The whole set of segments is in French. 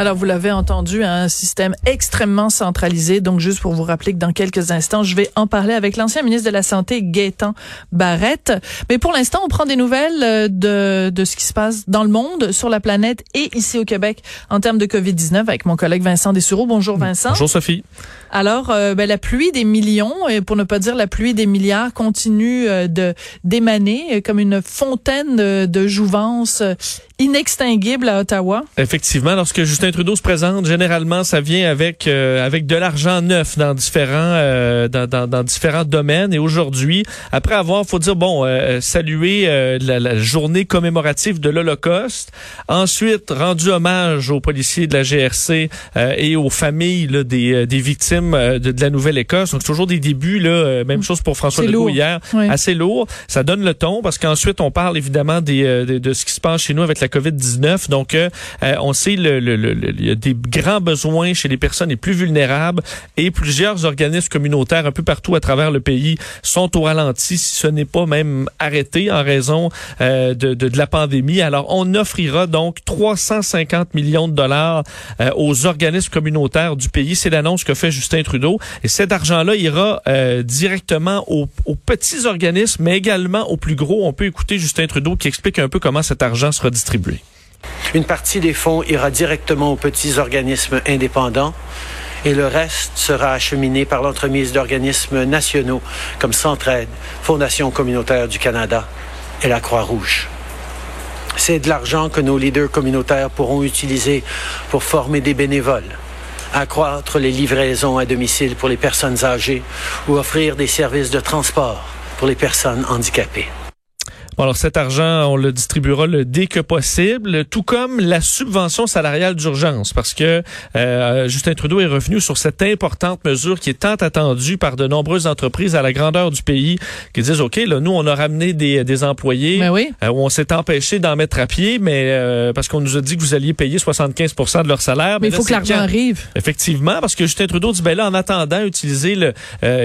Alors, vous l'avez entendu, un système extrêmement centralisé. Donc, juste pour vous rappeler que dans quelques instants, je vais en parler avec l'ancien ministre de la Santé, Gaétan Barrette. Mais pour l'instant, on prend des nouvelles euh, de, de ce qui se passe dans le monde, sur la planète et ici au Québec en termes de COVID-19 avec mon collègue Vincent Dessureau. Bonjour Vincent. Bonjour Sophie. Alors, euh, ben, la pluie des millions, et pour ne pas dire la pluie des milliards, continue euh, de d'émaner comme une fontaine de, de jouvence inextinguible à Ottawa. Effectivement, lorsque Justin Trudeau se présente, généralement, ça vient avec euh, avec de l'argent neuf dans différents euh, dans, dans, dans, différents domaines. Et aujourd'hui, après avoir, faut dire bon, euh, saluer la, la, journée commémorative de l'Holocauste, ensuite rendu hommage aux policiers de la GRC et aux familles là, des, des victimes de, de la Nouvelle-Écosse. Donc toujours des débuts là, même chose pour François Legault hier, oui. assez lourd. Ça donne le ton parce qu'ensuite on parle évidemment des, de, de ce qui se passe chez nous avec la COVID-19. Donc, euh, on sait le, le, le, il y a des grands besoins chez les personnes les plus vulnérables et plusieurs organismes communautaires un peu partout à travers le pays sont au ralenti, si ce n'est pas même arrêté en raison euh, de, la pandémie. Alors, on offrira donc 350 millions de dollars euh, aux organismes communautaires du pays. C'est l'annonce que fait Justin Trudeau. Et cet argent-là ira euh, directement aux, aux petits organismes, mais également aux plus gros. On peut écouter Justin Trudeau qui explique un peu comment cet argent sera distribué. Une partie des fonds ira directement aux petits organismes indépendants et le reste sera acheminé par l'entremise d'organismes nationaux comme Centraide, Fondation communautaire du Canada et la Croix-Rouge. C'est de l'argent que nos leaders communautaires pourront utiliser pour former des bénévoles, accroître les livraisons à domicile pour les personnes âgées ou offrir des services de transport pour les personnes handicapées. Bon, alors cet argent, on le distribuera le dès que possible, tout comme la subvention salariale d'urgence, parce que euh, Justin Trudeau est revenu sur cette importante mesure qui est tant attendue par de nombreuses entreprises à la grandeur du pays, qui disent, OK, là, nous, on a ramené des, des employés, oui. euh, où on s'est empêché d'en mettre à pied, mais euh, parce qu'on nous a dit que vous alliez payer 75% de leur salaire. Mais il faut que l'argent arrive. Effectivement, parce que Justin Trudeau dit, ben là, en attendant, utiliser le, les,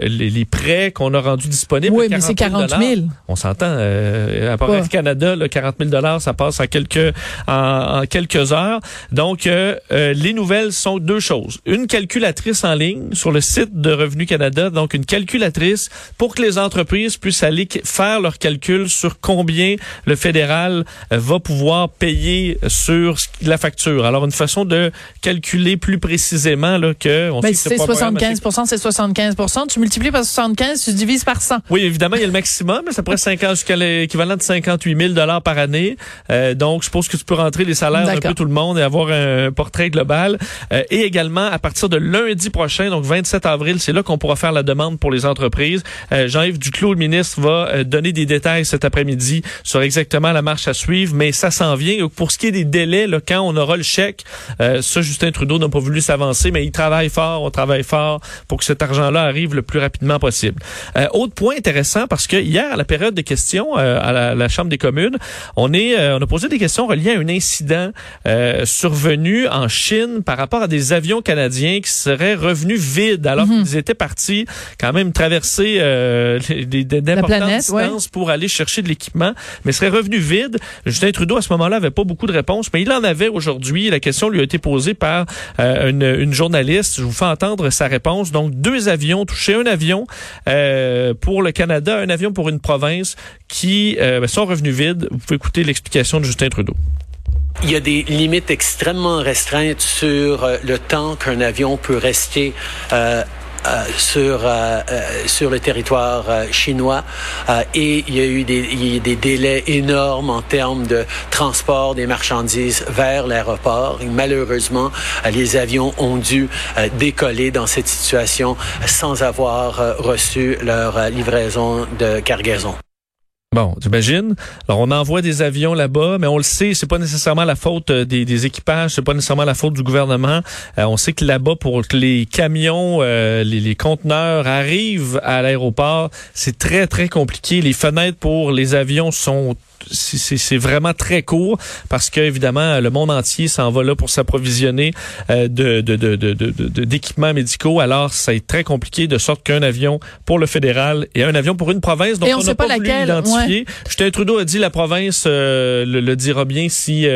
les, les, prêts qu'on a rendus disponibles. Oui, mais c'est 40 000. On s'entend. Euh, à part ouais. Canada, là, 40 000 dollars, ça passe en quelques en, en quelques heures. Donc, euh, euh, les nouvelles sont deux choses une calculatrice en ligne sur le site de Revenu Canada, donc une calculatrice pour que les entreprises puissent aller faire leurs calculs sur combien le fédéral va pouvoir payer sur la facture. Alors, une façon de calculer plus précisément là que on ben, c'est 75% c'est 75% Tu multiplies par 75, tu divises par 100. Oui, évidemment, il y a le maximum, mais ça pourrait 50 jusqu'à l'équivalent de 58 000 dollars par année. Euh, donc, je pense que tu peux rentrer les salaires d'un peu tout le monde et avoir un portrait global. Euh, et également, à partir de lundi prochain, donc 27 avril, c'est là qu'on pourra faire la demande pour les entreprises. Euh, Jean-Yves Duclos, le ministre, va donner des détails cet après-midi sur exactement la marche à suivre, mais ça s'en vient. Pour ce qui est des délais, là, quand on aura le chèque, ça, Justin Trudeau n'a pas voulu s'avancer, mais il travaille fort, on travaille fort pour que cet argent-là arrive le plus rapidement possible. autre point intéressant, parce que hier, à la période de questions, euh, à la, la, Chambre des communes. On est, euh, on a posé des questions reliées à un incident euh, survenu en Chine par rapport à des avions canadiens qui seraient revenus vides alors mm -hmm. qu'ils étaient partis quand même traverser d'importantes distances ouais. pour aller chercher de l'équipement, mais seraient revenus vides. Justin Trudeau à ce moment-là avait pas beaucoup de réponses, mais il en avait aujourd'hui. La question lui a été posée par une, une, journaliste. Je vous fais entendre sa réponse. Donc deux avions touchés, un avion pour le Canada, un avion pour une province qui euh, sont revenus vides. Vous pouvez écouter l'explication de Justin Trudeau. Il y a des limites extrêmement restreintes sur euh, le temps qu'un avion peut rester euh, sur sur le territoire chinois et il y a eu des délais énormes en termes de transport des marchandises vers l'aéroport. Malheureusement, les avions ont dû décoller dans cette situation sans avoir reçu leur livraison de cargaison. Bon, t'imagines? Alors, on envoie des avions là-bas, mais on le sait, c'est pas nécessairement la faute des, des équipages, c'est pas nécessairement la faute du gouvernement. Euh, on sait que là-bas, pour que les camions, euh, les, conteneurs arrivent à l'aéroport, c'est très, très compliqué. Les fenêtres pour les avions sont c'est vraiment très court parce que évidemment le monde entier s'en va là pour s'approvisionner euh, de d'équipements de, de, médicaux. Alors c'est très compliqué de sorte qu'un avion pour le fédéral et un avion pour une province dont et on, sait pas, pas voulu identifier vérifier. Justin Trudeau a dit la province le, le, dira bien si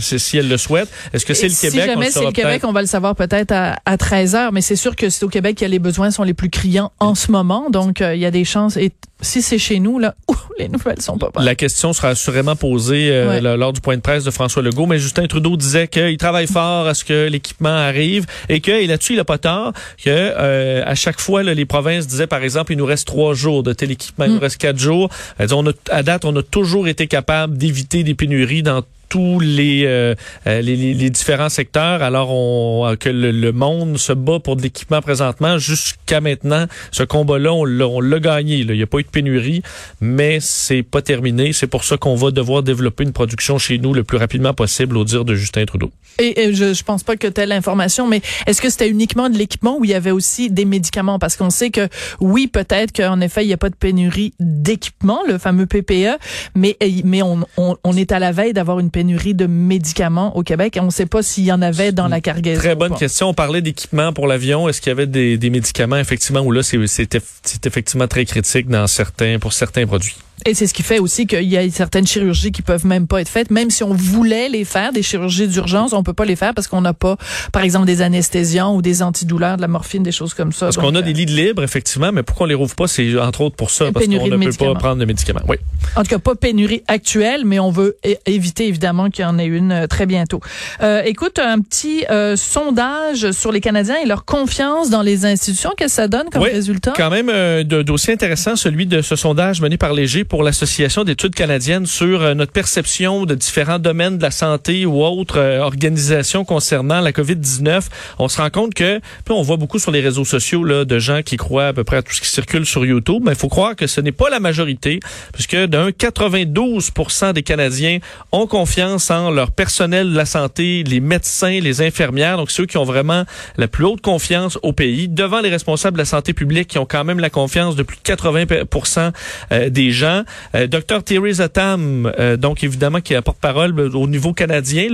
si elle le souhaite. Est-ce que c'est le Québec? Si jamais c'est le Québec, on va le savoir peut-être à, à 13 heures, mais c'est sûr que c'est au Québec que les besoins sont les plus criants en ce moment. Donc, il y a des chances. Et si c'est chez nous, là, les nouvelles sont pas bonnes. La question sera assurément posée lors du point de presse de François Legault, mais Justin Trudeau disait qu'il travaille fort à ce que l'équipement arrive et que, et là-dessus, il a pas tort, que euh, à chaque fois, là, les provinces disaient, par exemple, il nous reste trois jours de tel équipement, il nous mm. reste quatre jours. On a, à date, on a toujours été capable d'éviter des pénuries dans tous les, euh, euh, les, les, différents secteurs, alors on, que le, monde se bat pour de l'équipement présentement. Jusqu'à maintenant, ce combat-là, on l'a gagné. Il n'y a pas eu de pénurie, mais c'est pas terminé. C'est pour ça qu'on va devoir développer une production chez nous le plus rapidement possible, au dire de Justin Trudeau. Et, je, je pense pas que telle information, mais est-ce que c'était uniquement de l'équipement ou il y avait aussi des médicaments? Parce qu'on sait que oui, peut-être qu'en effet, il n'y a pas de pénurie d'équipement, le fameux PPE, mais, mais on, on, on est à la veille d'avoir une pénurie pénurie de médicaments au Québec. on ne sait pas s'il y en avait dans la cargaison. Très bonne question. On parlait d'équipements pour l'avion. Est-ce qu'il y avait des, des médicaments, effectivement, où là, c'est effectivement très critique dans certains, pour certains produits? Et c'est ce qui fait aussi qu'il y a certaines chirurgies qui peuvent même pas être faites, même si on voulait les faire, des chirurgies d'urgence, on peut pas les faire parce qu'on n'a pas, par exemple, des anesthésiants ou des antidouleurs, de la morphine, des choses comme ça. Parce qu'on a des euh, lits de libre, effectivement, mais pourquoi on les rouvre pas, c'est entre autres pour ça, parce qu'on ne peut pas prendre de médicaments. Oui. En tout cas, pas pénurie actuelle, mais on veut éviter évidemment qu'il y en ait une euh, très bientôt. Euh, écoute, un petit euh, sondage sur les Canadiens et leur confiance dans les institutions, qu'est-ce que ça donne comme oui, résultat? Quand même, un dossier intéressant, celui de ce sondage mené par Léger pour l'Association d'études canadiennes sur euh, notre perception de différents domaines de la santé ou autres euh, organisations concernant la COVID-19. On se rend compte que, puis on voit beaucoup sur les réseaux sociaux là, de gens qui croient à peu près à tout ce qui circule sur YouTube, mais il faut croire que ce n'est pas la majorité, puisque d'un 92% des Canadiens ont confiance en leur personnel de la santé, les médecins, les infirmières, donc ceux qui ont vraiment la plus haute confiance au pays, devant les responsables de la santé publique qui ont quand même la confiance de plus de 80% euh, des gens. Euh, Dr Thierry Tam, euh, donc évidemment qui est porte-parole euh, au niveau canadien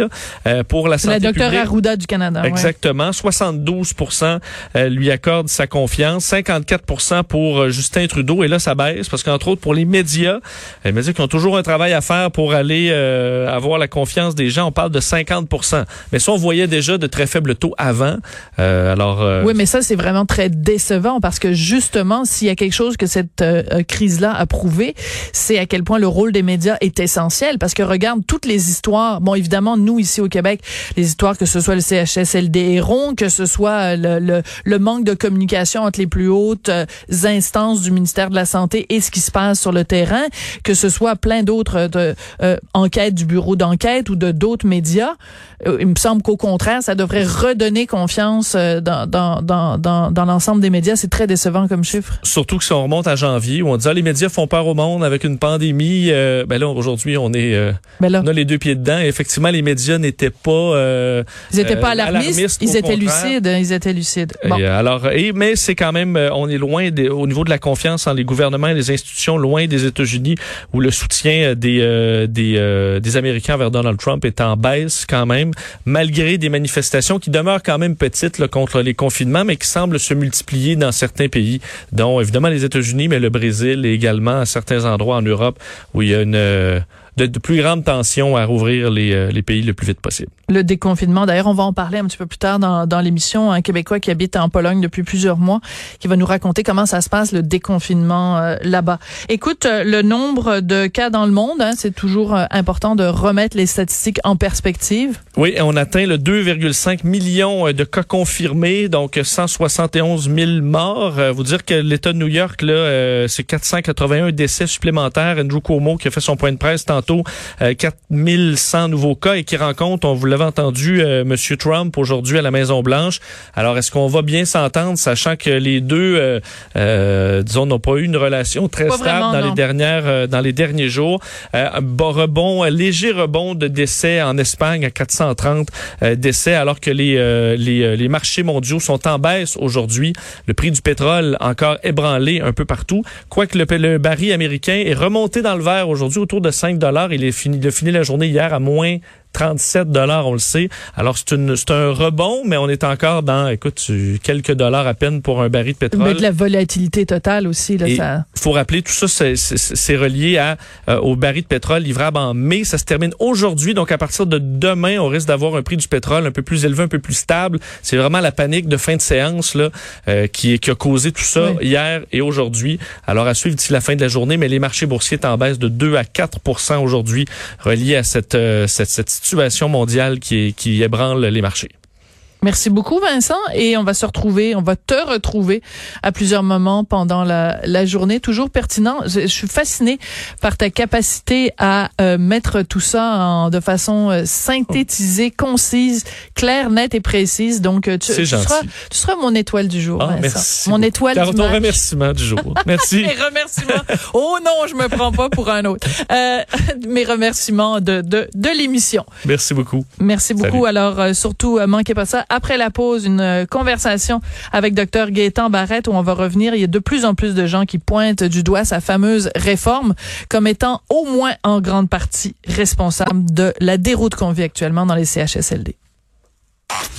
là, pour la santé la Dr Arruda du Canada. Exactement, 72% lui accorde sa confiance, 54% pour Justin Trudeau. Et là ça baisse parce qu'entre autres pour les médias, les médias qui ont toujours un travail à faire pour aller avoir la confiance des gens, on parle de 50% Mais ça on voyait déjà de très faibles taux avant. alors Oui, mais ça c'est vraiment très décevant parce que justement s'il y a quelque chose que cette crise là a prouvé, c'est à quel point le rôle des médias est essentiel parce que regarde toutes les histoires. Bon, évidemment, nous ici au Québec, les histoires que ce soit le CHSLD Héron, que ce soit le, le, le, manque de communication entre les plus hautes euh, instances du ministère de la Santé et ce qui se passe sur le terrain, que ce soit plein d'autres euh, euh, enquêtes du bureau d'enquête ou de d'autres médias. il me semble qu'au contraire, ça devrait redonner confiance dans, dans, dans, dans, dans l'ensemble des médias. C'est très décevant comme chiffre. Surtout que si on remonte à janvier, où on dit ah, les médias font peur au monde avec une pandémie, euh, ben là aujourd'hui on est, euh, ben on a les deux pieds dedans. Et effectivement, les médias n'étaient pas, euh, ils étaient pas alarmistes, ils étaient lucides, ils étaient lucides. Bon. alors, et, mais c'est quand même, on est loin au niveau de la confiance en les gouvernements et les institutions, loin des États-Unis où le soutien des des, des Américains vers Donald Trump est en baisse quand même, malgré des manifestations qui demeurent quand même petites là, contre les confinements, mais qui semblent se multiplier dans certains pays, dont évidemment les États-Unis, mais le Brésil également à certains endroits en Europe où il y a une euh, de, plus grande tension à rouvrir les, euh, les, pays le plus vite possible. Le déconfinement, d'ailleurs, on va en parler un petit peu plus tard dans, dans l'émission. Un Québécois qui habite en Pologne depuis plusieurs mois, qui va nous raconter comment ça se passe le déconfinement euh, là-bas. Écoute, euh, le nombre de cas dans le monde, hein, c'est toujours important de remettre les statistiques en perspective. Oui, on atteint le 2,5 millions de cas confirmés, donc 171 000 morts. vous dire que l'État de New York, là, c'est 481 décès supplémentaires. Andrew Cuomo qui a fait son point de presse tantôt 4100 euh, nouveaux cas et qui rencontrent, on vous l'avait entendu, euh, Monsieur Trump aujourd'hui à la Maison Blanche. Alors, est-ce qu'on va bien s'entendre, sachant que les deux, euh, disons, n'ont pas eu une relation très stable dans les dernières, dans les derniers jours? bon rebond, léger rebond de décès en Espagne à 430 décès, alors que les, les, les marchés mondiaux sont en baisse aujourd'hui. Le prix du pétrole encore ébranlé un peu partout, quoique le, le baril américain est remonté dans le vert aujourd'hui autour de 5 il, est fini, il a fini la journée hier à moins 37 dollars, on le sait. Alors c'est une c'est un rebond, mais on est encore dans, écoute, quelques dollars à peine pour un baril de pétrole. Mais de la volatilité totale aussi. Là, ça... faut rappeler tout ça, c'est relié à euh, au baril de pétrole livrable en mai. Ça se termine aujourd'hui, donc à partir de demain, on risque d'avoir un prix du pétrole un peu plus élevé, un peu plus stable. C'est vraiment la panique de fin de séance là euh, qui, qui a causé tout ça hier et aujourd'hui. Alors à suivre d'ici la fin de la journée, mais les marchés boursiers sont en baisse de 2 à 4% aujourd'hui relié à cette, euh, cette, cette situation mondiale qui, qui ébranle les marchés. Merci beaucoup, Vincent. Et on va se retrouver, on va te retrouver à plusieurs moments pendant la, la journée. Toujours pertinent. Je, suis fascinée par ta capacité à euh, mettre tout ça en, de façon euh, synthétisée, concise, claire, nette et précise. Donc, euh, tu, tu, seras, tu seras mon étoile du jour, ah, Vincent. Mon étoile Car du ton remerciement du jour. Merci. mes remerciements. Oh non, je me prends pas pour un autre. Euh, mes remerciements de, de, de l'émission. Merci beaucoup. Merci beaucoup. Alors, surtout, manquez pas ça après la pause, une euh, conversation avec Dr Gaétan Barrette où on va revenir. Il y a de plus en plus de gens qui pointent du doigt sa fameuse réforme comme étant au moins en grande partie responsable de la déroute qu'on vit actuellement dans les CHSLD.